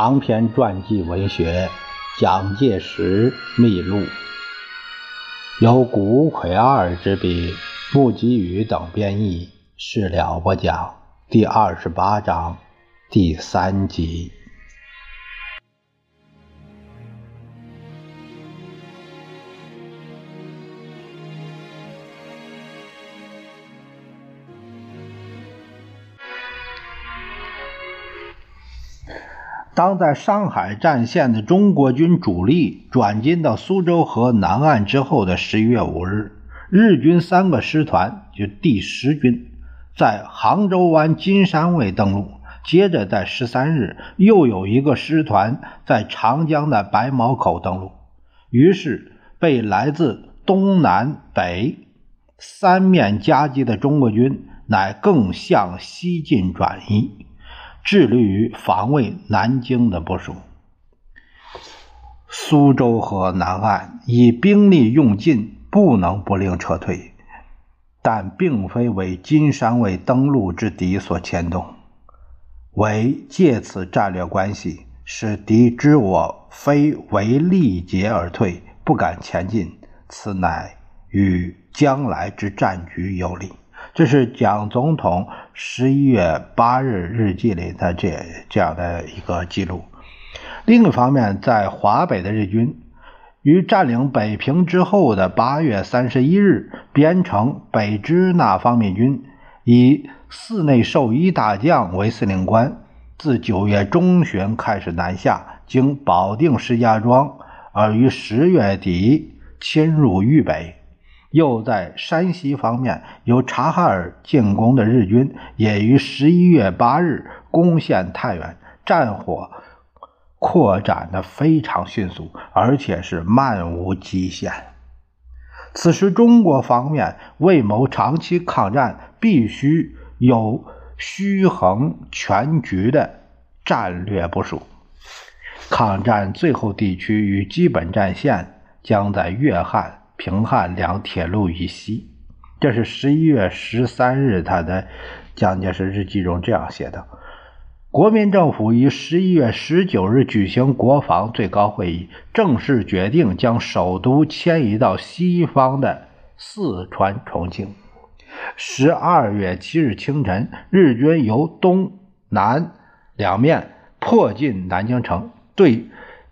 长篇传记文学《蒋介石秘录》，由谷魁二之笔，穆吉宇等编译，事了不讲第二十八章第三集。当在上海战线的中国军主力转进到苏州河南岸之后的十一月五日，日军三个师团，就第十军，在杭州湾金山卫登陆。接着在十三日，又有一个师团在长江的白毛口登陆。于是，被来自东南北三面夹击的中国军，乃更向西进转移。致力于防卫南京的部署。苏州河南岸以兵力用尽，不能不令撤退，但并非为金山卫登陆之敌所牵动，为借此战略关系，使敌知我非为力竭而退，不敢前进，此乃与将来之战局有利。这是蒋总统十一月八日日记里的这这样的一个记录。另一方面，在华北的日军于占领北平之后的八月三十一日，编成北支那方面军，以寺内寿一大将为司令官，自九月中旬开始南下，经保定、石家庄，而于十月底侵入豫北。又在山西方面由察哈尔进攻的日军，也于十一月八日攻陷太原，战火扩展的非常迅速，而且是漫无极限。此时，中国方面为谋长期抗战，必须有虚衡全局的战略部署。抗战最后地区与基本战线将在粤汉。平汉两铁路以西，这是十一月十三日他的蒋介石日记中这样写的。国民政府于十一月十九日举行国防最高会议，正式决定将首都迁移到西方的四川重庆。十二月七日清晨，日军由东南两面迫近南京城，对。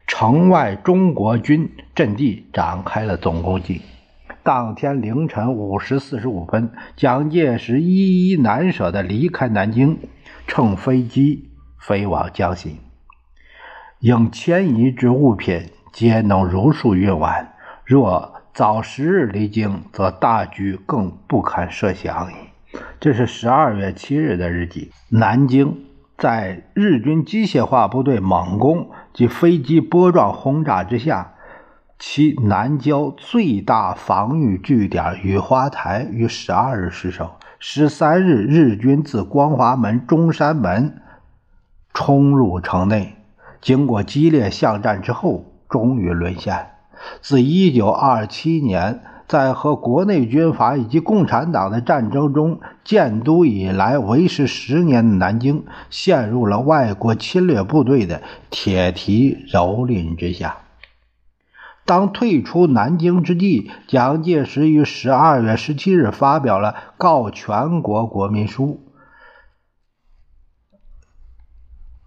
城外中国军阵地展开了总攻击。当天凌晨五时四十五分，蒋介石依依难舍地离开南京，乘飞机飞往江西。应迁移之物品皆能如数运完。若早十日离京，则大局更不堪设想矣。这是十二月七日的日记。南京。在日军机械化部队猛攻及飞机波状轰炸之下，其南郊最大防御据点雨花台于十二日失守。十三日，日军自光华门、中山门冲入城内，经过激烈巷战之后，终于沦陷。自一九二七年。在和国内军阀以及共产党的战争中，建都以来为时十年的南京，陷入了外国侵略部队的铁蹄蹂躏之下。当退出南京之际，蒋介石于十二月十七日发表了告全国国民书。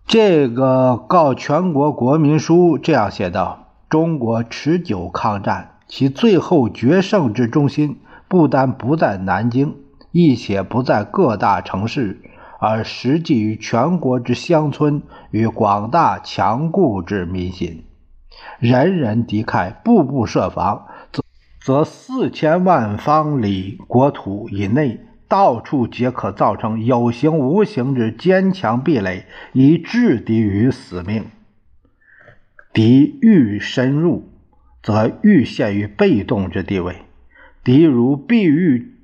这个告全国国民书这样写道：“中国持久抗战。”其最后决胜之中心，不但不在南京，亦且不在各大城市，而实际于全国之乡村与广大强固之民心。人人敌忾，步步设防，则则四千万方里国土以内，到处皆可造成有形无形之坚强壁垒，以置敌于死命。敌欲深入。则愈陷于被动之地位。敌如必欲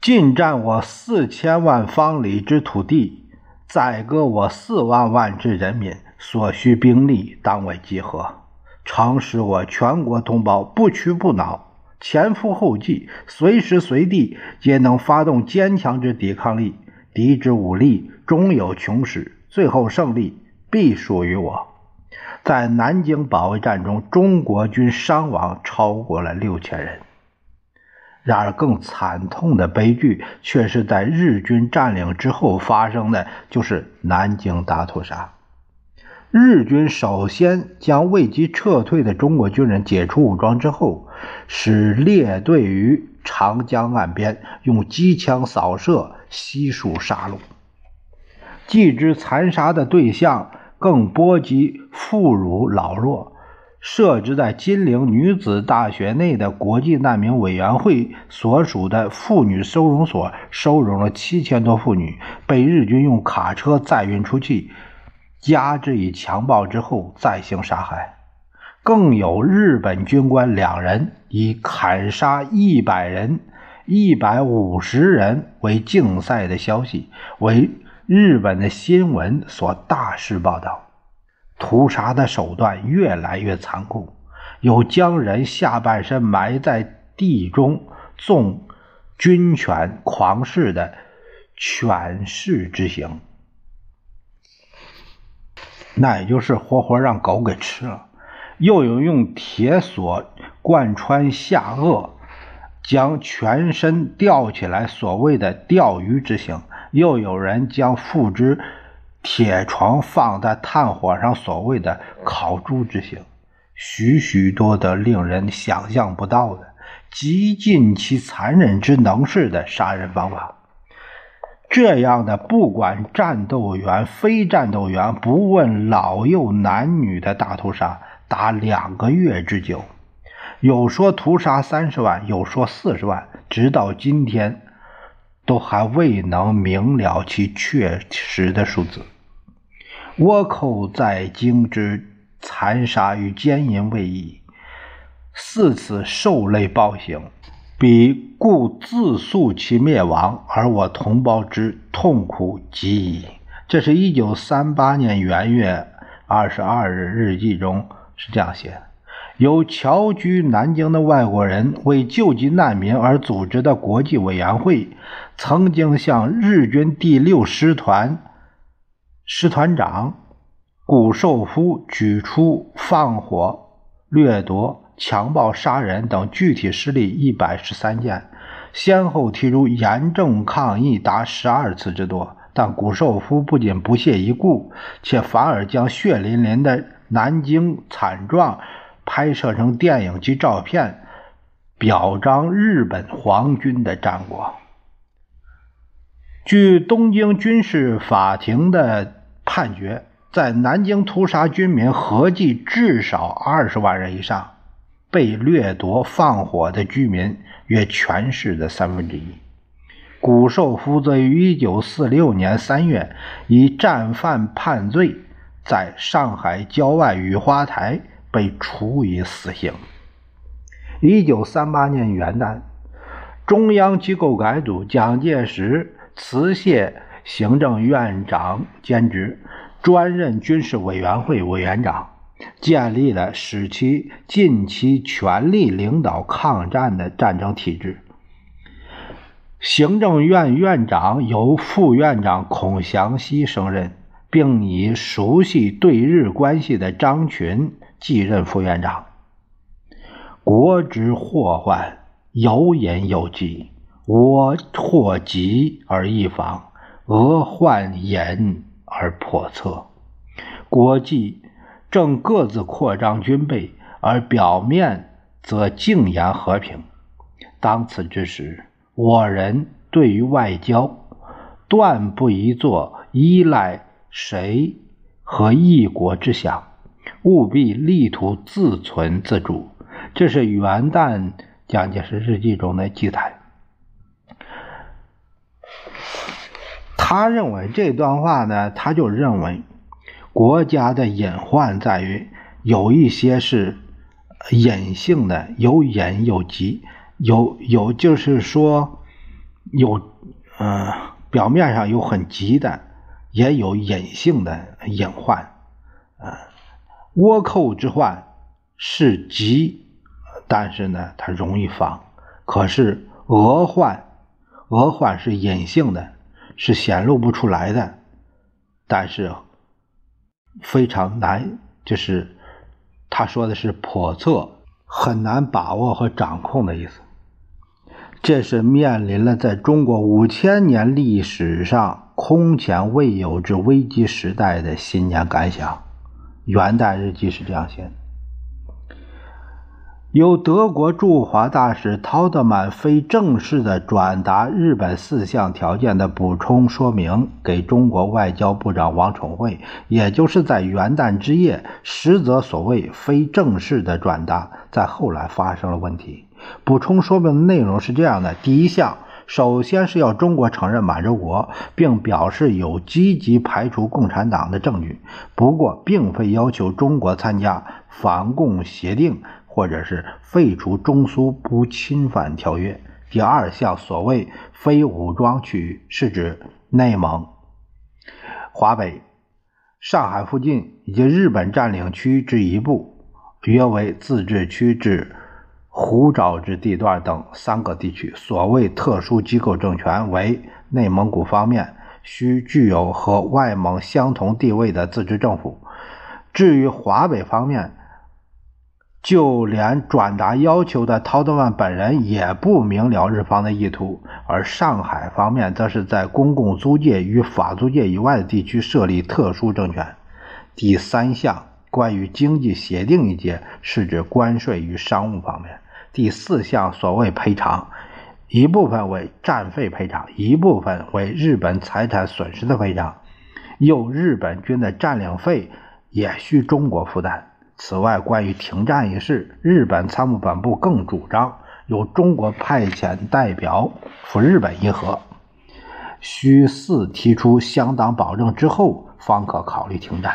进占我四千万方里之土地，宰割我四万万之人民，所需兵力当为集合，常使我全国同胞不屈不挠，前赴后继，随时随地皆能发动坚强之抵抗力。敌之武力终有穷时，最后胜利必属于我。在南京保卫战中，中国军伤亡超过了六千人。然而，更惨痛的悲剧却是在日军占领之后发生的，就是南京大屠杀。日军首先将未及撤退的中国军人解除武装之后，使列队于长江岸边，用机枪扫射，悉数杀戮。继之残杀的对象更波及妇孺老弱。设置在金陵女子大学内的国际难民委员会所属的妇女收容所，收容了七千多妇女，被日军用卡车载运出去，加之以强暴之后再行杀害。更有日本军官两人以砍杀一百人、一百五十人为竞赛的消息，为日本的新闻所大肆报道。屠杀的手段越来越残酷，有将人下半身埋在地中纵军犬狂噬的犬式之刑，那也就是活活让狗给吃了；又有用铁索贯穿下颚，将全身吊起来，所谓的钓鱼之刑；又有人将父之。铁床放在炭火上，所谓的烤猪之行，许许多多令人想象不到的、极尽其残忍之能事的杀人方法。这样的不管战斗员、非战斗员，不问老幼男女的大屠杀，达两个月之久。有说屠杀三十万，有说四十万，直到今天。都还未能明了其确实的数字。倭寇在京之残杀与奸淫未已，四次受累暴行，彼故自诉其灭亡，而我同胞之痛苦极矣。这是一九三八年元月二十二日日记中是这样写的。由侨居南京的外国人为救济难民而组织的国际委员会，曾经向日军第六师团师团长谷寿夫举出放火、掠夺、强暴、杀人等具体事例一百十三件，先后提出严重抗议达十二次之多。但谷寿夫不仅不屑一顾，且反而将血淋淋的南京惨状。拍摄成电影及照片，表彰日本皇军的战果。据东京军事法庭的判决，在南京屠杀军民合计至少二十万人以上，被掠夺、放火的居民约全市的三分之一。谷寿夫则于一九四六年三月以战犯判罪，在上海郊外雨花台。被处以死刑。一九三八年元旦，中央机构改组，蒋介石辞谢行政院长兼职，专任军事委员会委员长，建立了使其尽其全力领导抗战的战争体制。行政院院长由副院长孔祥熙升任，并以熟悉对日关系的张群。继任副院长。国之祸患，有隐有疾。我祸急而易防，俄患隐而叵测。国际正各自扩张军备，而表面则静言和平。当此之时，我人对于外交，断不宜做依赖谁和一国之想。务必力图自存自主，这是元旦蒋介石日记中的记载。他认为这段话呢，他就认为国家的隐患在于有一些是隐性的，有隐有急，有有就是说有嗯表面上有很急的，也有隐性的隐患，啊。倭寇之患是急，但是呢，它容易防。可是俄患，俄患是隐性的，是显露不出来的，但是非常难，就是他说的是叵测、很难把握和掌控的意思。这是面临了在中国五千年历史上空前未有之危机时代的新年感想。元旦日记是这样写的。由德国驻华大使陶德曼非正式的转达日本四项条件的补充说明给中国外交部长王宠惠，也就是在元旦之夜，实则所谓非正式的转达，在后来发生了问题。补充说明的内容是这样的：第一项，首先是要中国承认满洲国，并表示有积极排除共产党的证据，不过并非要求中国参加反共协定。或者是废除中苏不侵犯条约。第二项所谓非武装区域，是指内蒙、华北、上海附近以及日本占领区之一部，约为自治区之胡沼之地段等三个地区。所谓特殊机构政权，为内蒙古方面需具有和外蒙相同地位的自治政府。至于华北方面，就连转达要求的陶德曼本人也不明了日方的意图，而上海方面则是在公共租界与法租界以外的地区设立特殊政权。第三项关于经济协定一节是指关税与商务方面。第四项所谓赔偿，一部分为战费赔偿，一部分为日本财产损失的赔偿，又日本军的占领费也需中国负担。此外，关于停战一事，日本参谋本部更主张由中国派遣代表赴日本议和，需四提出相当保证之后，方可考虑停战。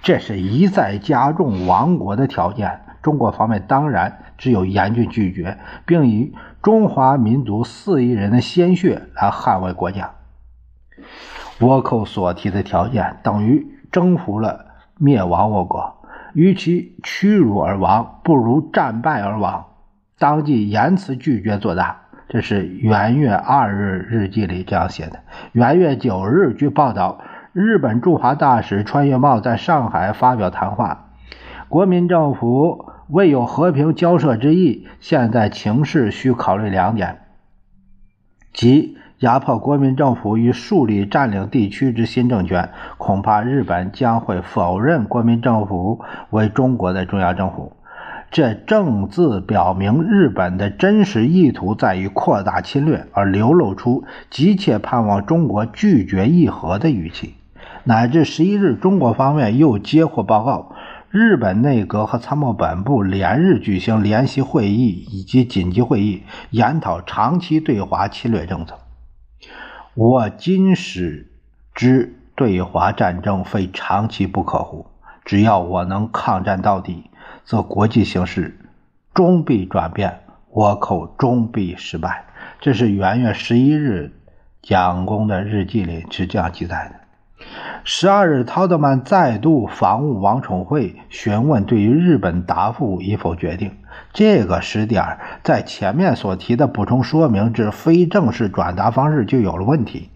这是一再加重亡国的条件。中国方面当然只有严峻拒绝，并以中华民族四亿人的鲜血来捍卫国家。倭寇所提的条件等于征服了灭亡我国。与其屈辱而亡，不如战败而亡。当即言辞拒绝作答。这是元月二日日记里这样写的。元月九日，据报道，日本驻华大使川越茂在上海发表谈话。国民政府未有和平交涉之意，现在情势需考虑两点，即。压迫国民政府与树立占领地区之新政权，恐怕日本将会否认国民政府为中国的中央政府。这正自表明日本的真实意图在于扩大侵略，而流露出急切盼望中国拒绝议和的语气。乃至十一日，中国方面又接获报告，日本内阁和参谋本部连日举行联席会议以及紧急会议，研讨长期对华侵略政策。我今使之对华战争非长期不可乎？只要我能抗战到底，则国际形势终必转变，倭寇终必失败。这是元月十一日蒋公的日记里是这样记载的。十二日，陶德曼再度访问王宠惠，询问对于日本答复与否决定。这个时点在前面所提的补充说明之非正式转达方式就有了问题。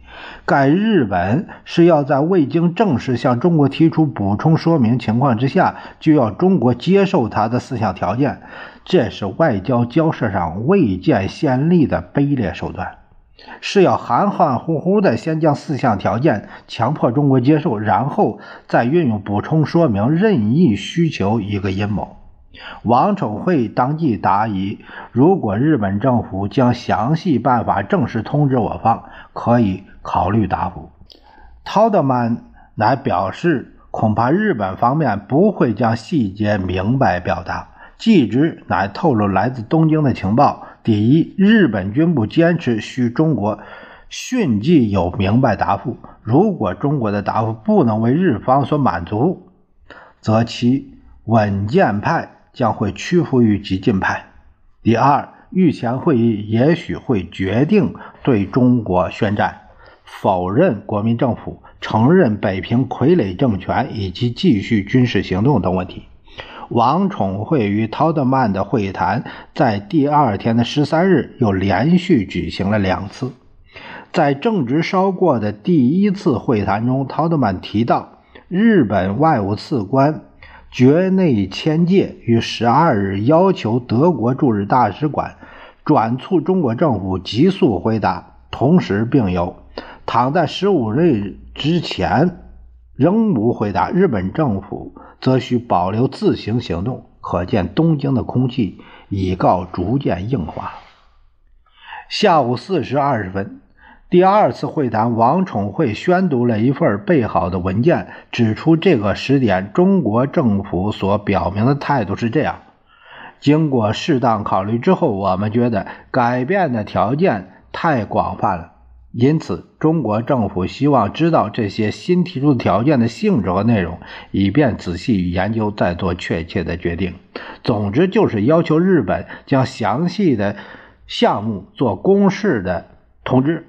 该日本是要在未经正式向中国提出补充说明情况之下，就要中国接受他的四项条件，这是外交交涉上未见先例的卑劣手段。是要含含糊糊的先将四项条件强迫中国接受，然后再运用补充说明任意需求一个阴谋。王宠惠当即答疑：如果日本政府将详细办法正式通知我方，可以考虑答复。陶德曼乃表示，恐怕日本方面不会将细节明白表达。继之乃透露来自东京的情报。第一，日本军部坚持需中国迅即有明白答复。如果中国的答复不能为日方所满足，则其稳健派将会屈服于激进派。第二，御前会议也许会决定对中国宣战，否认国民政府，承认北平傀儡政权以及继续军事行动等问题。王宠惠与陶德曼的会谈在第二天的十三日又连续举行了两次。在正值稍过的第一次会谈中，陶德曼提到，日本外务次官绝内千界于十二日要求德国驻日大使馆转促中国政府急速回答，同时并有倘在十五日之前仍无回答，日本政府则需保留自行行动。可见东京的空气已告逐渐硬化。下午四时二十分。第二次会谈，王宠惠宣读了一份备好的文件，指出这个时点中国政府所表明的态度是这样：经过适当考虑之后，我们觉得改变的条件太广泛了，因此中国政府希望知道这些新提出的条件的性质和内容，以便仔细研究，再做确切的决定。总之，就是要求日本将详细的项目做公示的通知。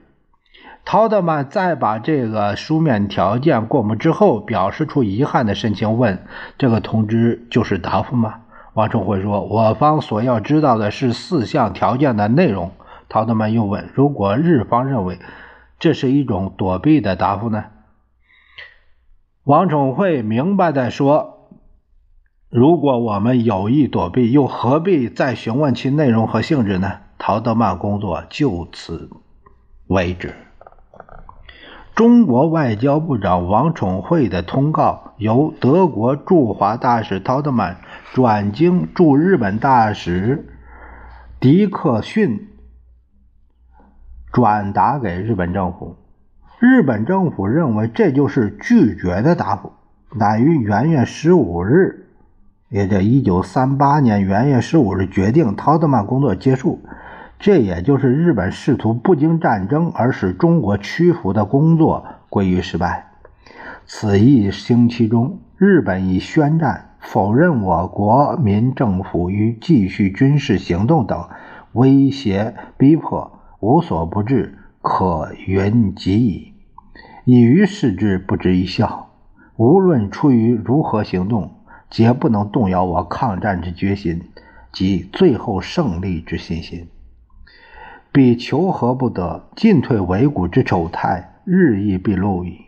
陶德曼在把这个书面条件过目之后，表示出遗憾的神情，问：“这个通知就是答复吗？”王崇辉说：“我方所要知道的是四项条件的内容。”陶德曼又问：“如果日方认为这是一种躲避的答复呢？”王宠惠明白的说：“如果我们有意躲避，又何必再询问其内容和性质呢？”陶德曼工作就此为止。中国外交部长王宠惠的通告由德国驻华大使陶德曼转经驻日本大使迪克逊转达给日本政府。日本政府认为这就是拒绝的答复，乃于元月十五日，也就一九三八年元月十五日决定陶德曼工作结束。这也就是日本试图不经战争而使中国屈服的工作归于失败。此一星期中，日本已宣战，否认我国民政府与继续军事行动等威胁逼迫，无所不至，可云及矣。以于视之，不值一笑。无论出于如何行动，皆不能动摇我抗战之决心及最后胜利之信心。彼求和不得，进退维谷之丑态，日益必露矣。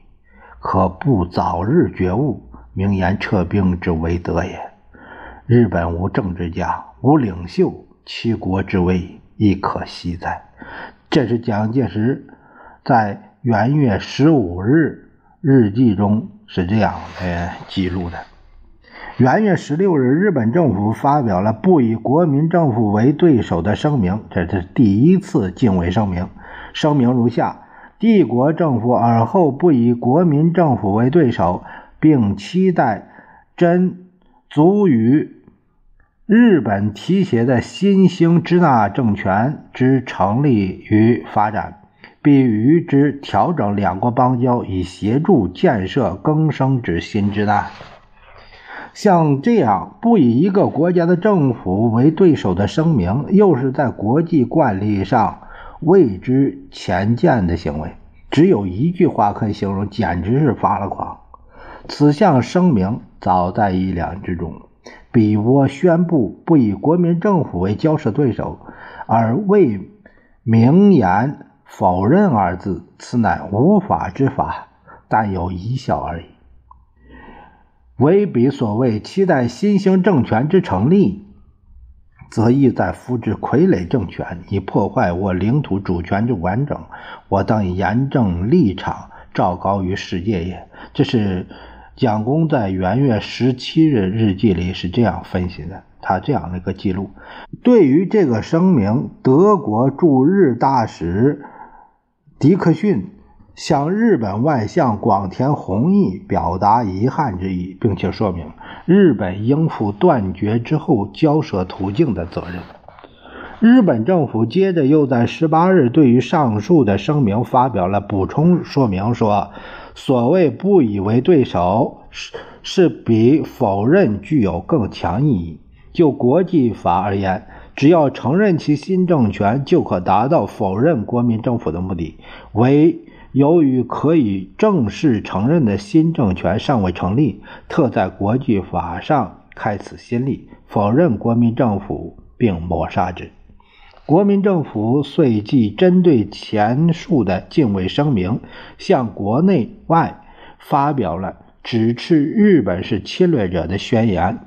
可不早日觉悟，明言撤兵之为德也。日本无政治家，无领袖，其国之危亦可惜哉？这是蒋介石在元月十五日日记中是这样呃记录的。元月十六日，日本政府发表了不以国民政府为对手的声明，这是第一次敬畏声明。声明如下：帝国政府尔后不以国民政府为对手，并期待真足与日本提携的新兴支那政权之成立与发展，并与之调整两国邦交，以协助建设更生之新支那。像这样不以一个国家的政府为对手的声明，又是在国际惯例上为之前见的行为，只有一句话可以形容：简直是发了狂。此项声明早在意料之中。比我宣布不以国民政府为交涉对手，而未明言否认二字，此乃无法之法，但有一笑而已。唯彼所谓期待新兴政权之成立，则意在扶植傀儡政权，以破坏我领土主权之完整。我当以严正立场，昭告于世界也。这是蒋公在元月十七日日记里是这样分析的，他这样的一个记录。对于这个声明，德国驻日大使迪克逊。向日本外相广田弘毅表达遗憾之意，并且说明日本应负断绝之后交涉途径的责任。日本政府接着又在十八日对于上述的声明发表了补充说明，说所谓不以为对手是是比否认具有更强意义。就国际法而言，只要承认其新政权，就可达到否认国民政府的目的。为由于可以正式承认的新政权尚未成立，特在国际法上开此先例，否认国民政府并抹杀之。国民政府遂即针对前述的敬畏声明，向国内外发表了指斥日本是侵略者的宣言。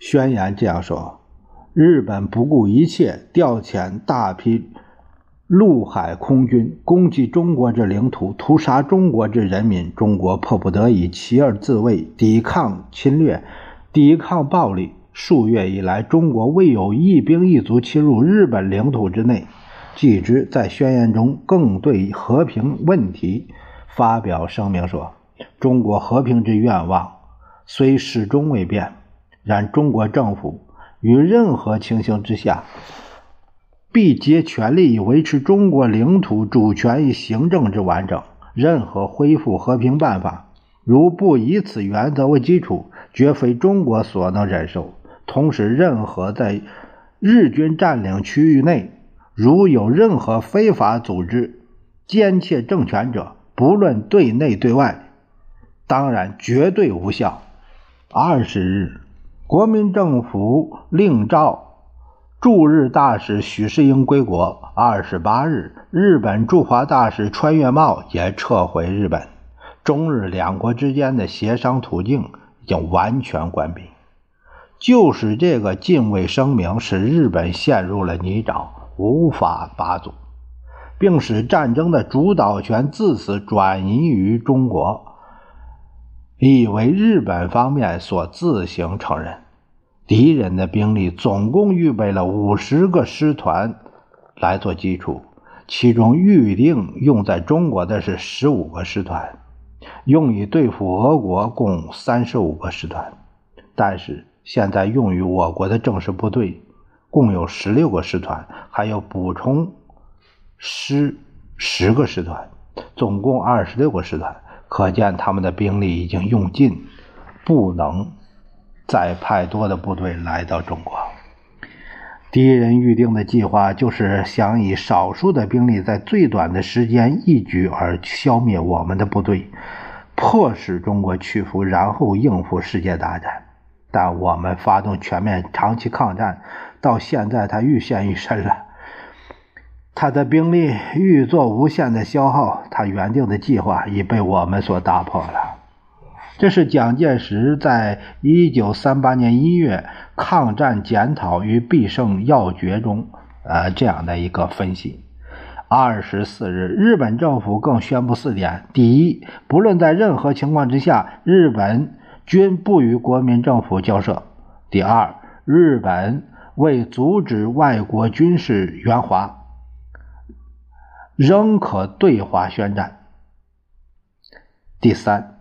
宣言这样说：日本不顾一切调遣大批陆海空军攻击中国之领土，屠杀中国之人民。中国迫不得已起而自卫，抵抗侵略，抵抗暴力。数月以来，中国未有一兵一卒侵入日本领土之内。继之在宣言中更对和平问题发表声明说：“中国和平之愿望虽始终未变，然中国政府于任何情形之下，必竭全力以维持中国领土主权与行政之完整。任何恢复和平办法，如不以此原则为基础，绝非中国所能忍受。”同时，任何在日军占领区域内，如有任何非法组织奸窃政权者，不论对内对外，当然绝对无效。二十日，国民政府令召驻日大使许世英归国。二十八日，日本驻华大使川越茂也撤回日本，中日两国之间的协商途径已经完全关闭。就是这个禁卫声明，使日本陷入了泥沼，无法拔足，并使战争的主导权自此转移于中国，以为日本方面所自行承认。敌人的兵力总共预备了五十个师团来做基础，其中预定用在中国的是十五个师团，用以对付俄国共三十五个师团，但是。现在用于我国的正式部队共有十六个师团，还有补充师十个师团，总共二十六个师团。可见他们的兵力已经用尽，不能再派多的部队来到中国。敌人预定的计划就是想以少数的兵力，在最短的时间一举而消灭我们的部队，迫使中国屈服，然后应付世界大战。但我们发动全面长期抗战，到现在他愈陷愈深了。他的兵力愈做无限的消耗，他原定的计划已被我们所打破了。这是蒋介石在一九三八年一月《抗战检讨与必胜要诀》中，呃，这样的一个分析。二十四日，日本政府更宣布四点：第一，不论在任何情况之下，日本。均不与国民政府交涉。第二，日本为阻止外国军事援华，仍可对华宣战。第三，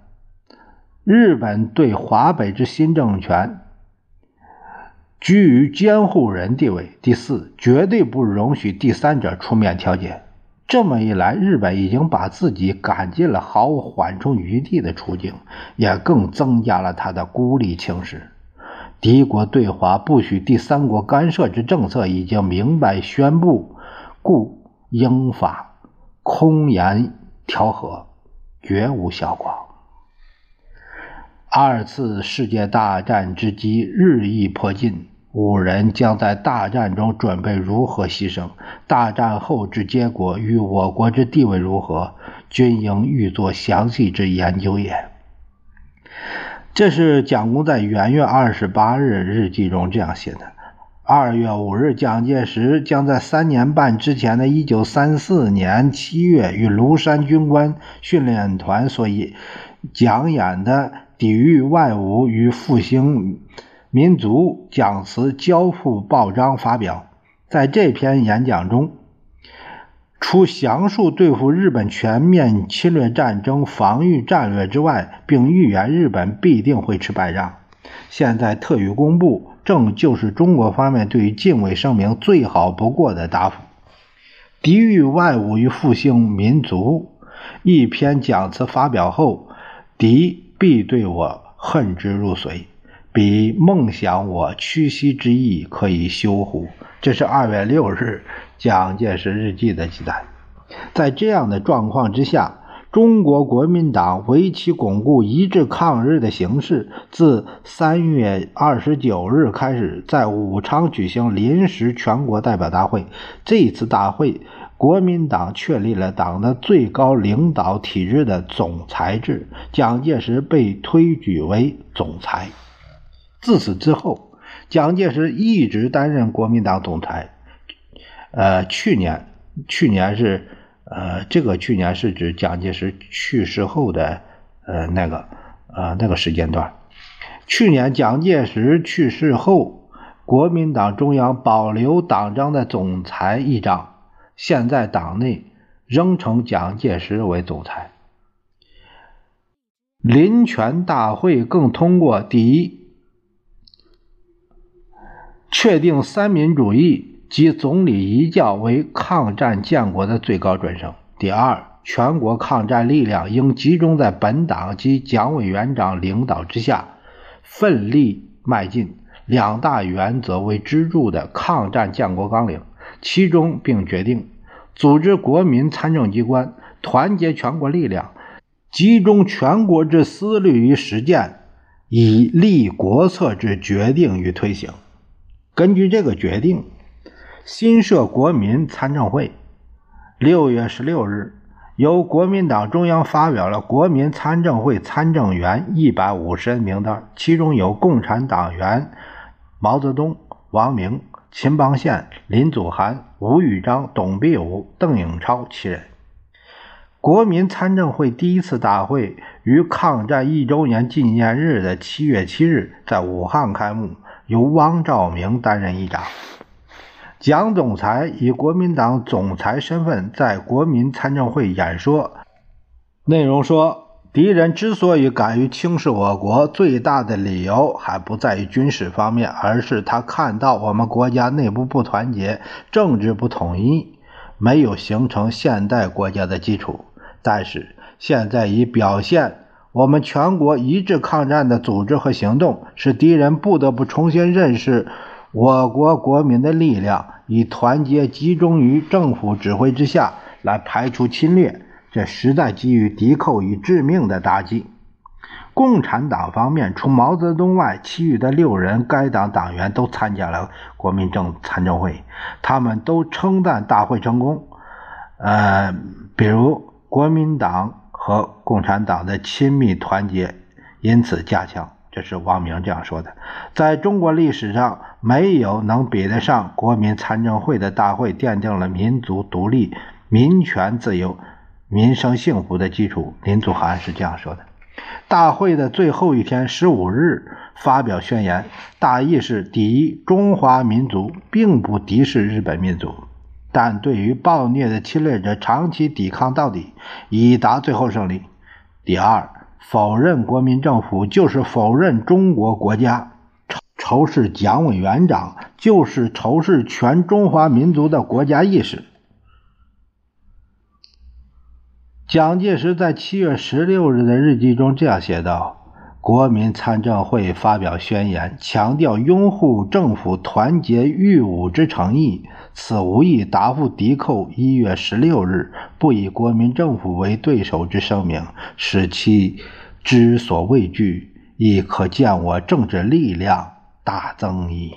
日本对华北之新政权居于监护人地位。第四，绝对不容许第三者出面调解。这么一来，日本已经把自己赶进了毫无缓冲余地的处境，也更增加了他的孤立情势。敌国对华不许第三国干涉之政策已经明白宣布，故英法空言调和，绝无效果。二次世界大战之机日益迫近。五人将在大战中准备如何牺牲？大战后之结果与我国之地位如何？均应预作详细之研究也。这是蒋公在元月二十八日日记中这样写的。二月五日，蒋介石将在三年半之前的一九三四年七月与庐山军官训练团所讲演的抵御外侮与复兴。民族讲词交付报章发表，在这篇演讲中，除详述对付日本全面侵略战争防御战略之外，并预言日本必定会吃败仗。现在特予公布，正就是中国方面对于敬畏声明最好不过的答复。抵御外侮与复兴民族一篇讲词发表后，敌必对我恨之入髓。比梦想我屈膝之意可以修乎？这是二月六日蒋介石日记的记载。在这样的状况之下，中国国民党为其巩固一致抗日的形势，自三月二十九日开始，在武昌举行临时全国代表大会。这次大会。国民党确立了党的最高领导体制的总裁制，蒋介石被推举为总裁。自此之后，蒋介石一直担任国民党总裁。呃，去年，去年是，呃，这个去年是指蒋介石去世后的，呃，那个，呃，那个时间段。去年蒋介石去世后，国民党中央保留党章的总裁一章，现在党内仍称蒋介石为总裁。临权大会更通过第一，确定三民主义。及总理遗教为抗战建国的最高准绳。第二，全国抗战力量应集中在本党及蒋委员长领导之下，奋力迈进两大原则为支柱的抗战建国纲领。其中并决定组织国民参政机关，团结全国力量，集中全国之思虑与实践，以立国策之决定与推行。根据这个决定。新设国民参政会。六月十六日，由国民党中央发表了国民参政会参政员一百五十人名单，其中有共产党员毛泽东、王明、秦邦宪、林祖涵、吴玉章、董必武、邓颖超七人。国民参政会第一次大会于抗战一周年纪念日的七月七日在武汉开幕，由汪兆铭担任议长。蒋总裁以国民党总裁身份在国民参政会演说，内容说：敌人之所以敢于轻视我国，最大的理由还不在于军事方面，而是他看到我们国家内部不团结，政治不统一，没有形成现代国家的基础。但是现在已表现，我们全国一致抗战的组织和行动，使敌人不得不重新认识我国国民的力量。以团结集中于政府指挥之下来排除侵略，这实在给予敌寇以致命的打击。共产党方面，除毛泽东外，其余的六人该党党员都参加了国民政参政会，他们都称赞大会成功。呃，比如国民党和共产党的亲密团结因此加强。这是王明这样说的：“在中国历史上，没有能比得上国民参政会的大会，奠定了民族独立、民权自由、民生幸福的基础。”林祖涵是这样说的。大会的最后一天，十五日发表宣言，大意是：第一，中华民族并不敌视日本民族，但对于暴虐的侵略者，长期抵抗到底，以达最后胜利；第二。否认国民政府就是否认中国国家，仇视蒋委员长就是仇视全中华民族的国家意识。蒋介石在七月十六日的日记中这样写道。国民参政会发表宣言，强调拥护政府团结御侮之诚意。此无意答复敌寇一月十六日不以国民政府为对手之声明，使其之所畏惧，亦可见我政治力量大增矣。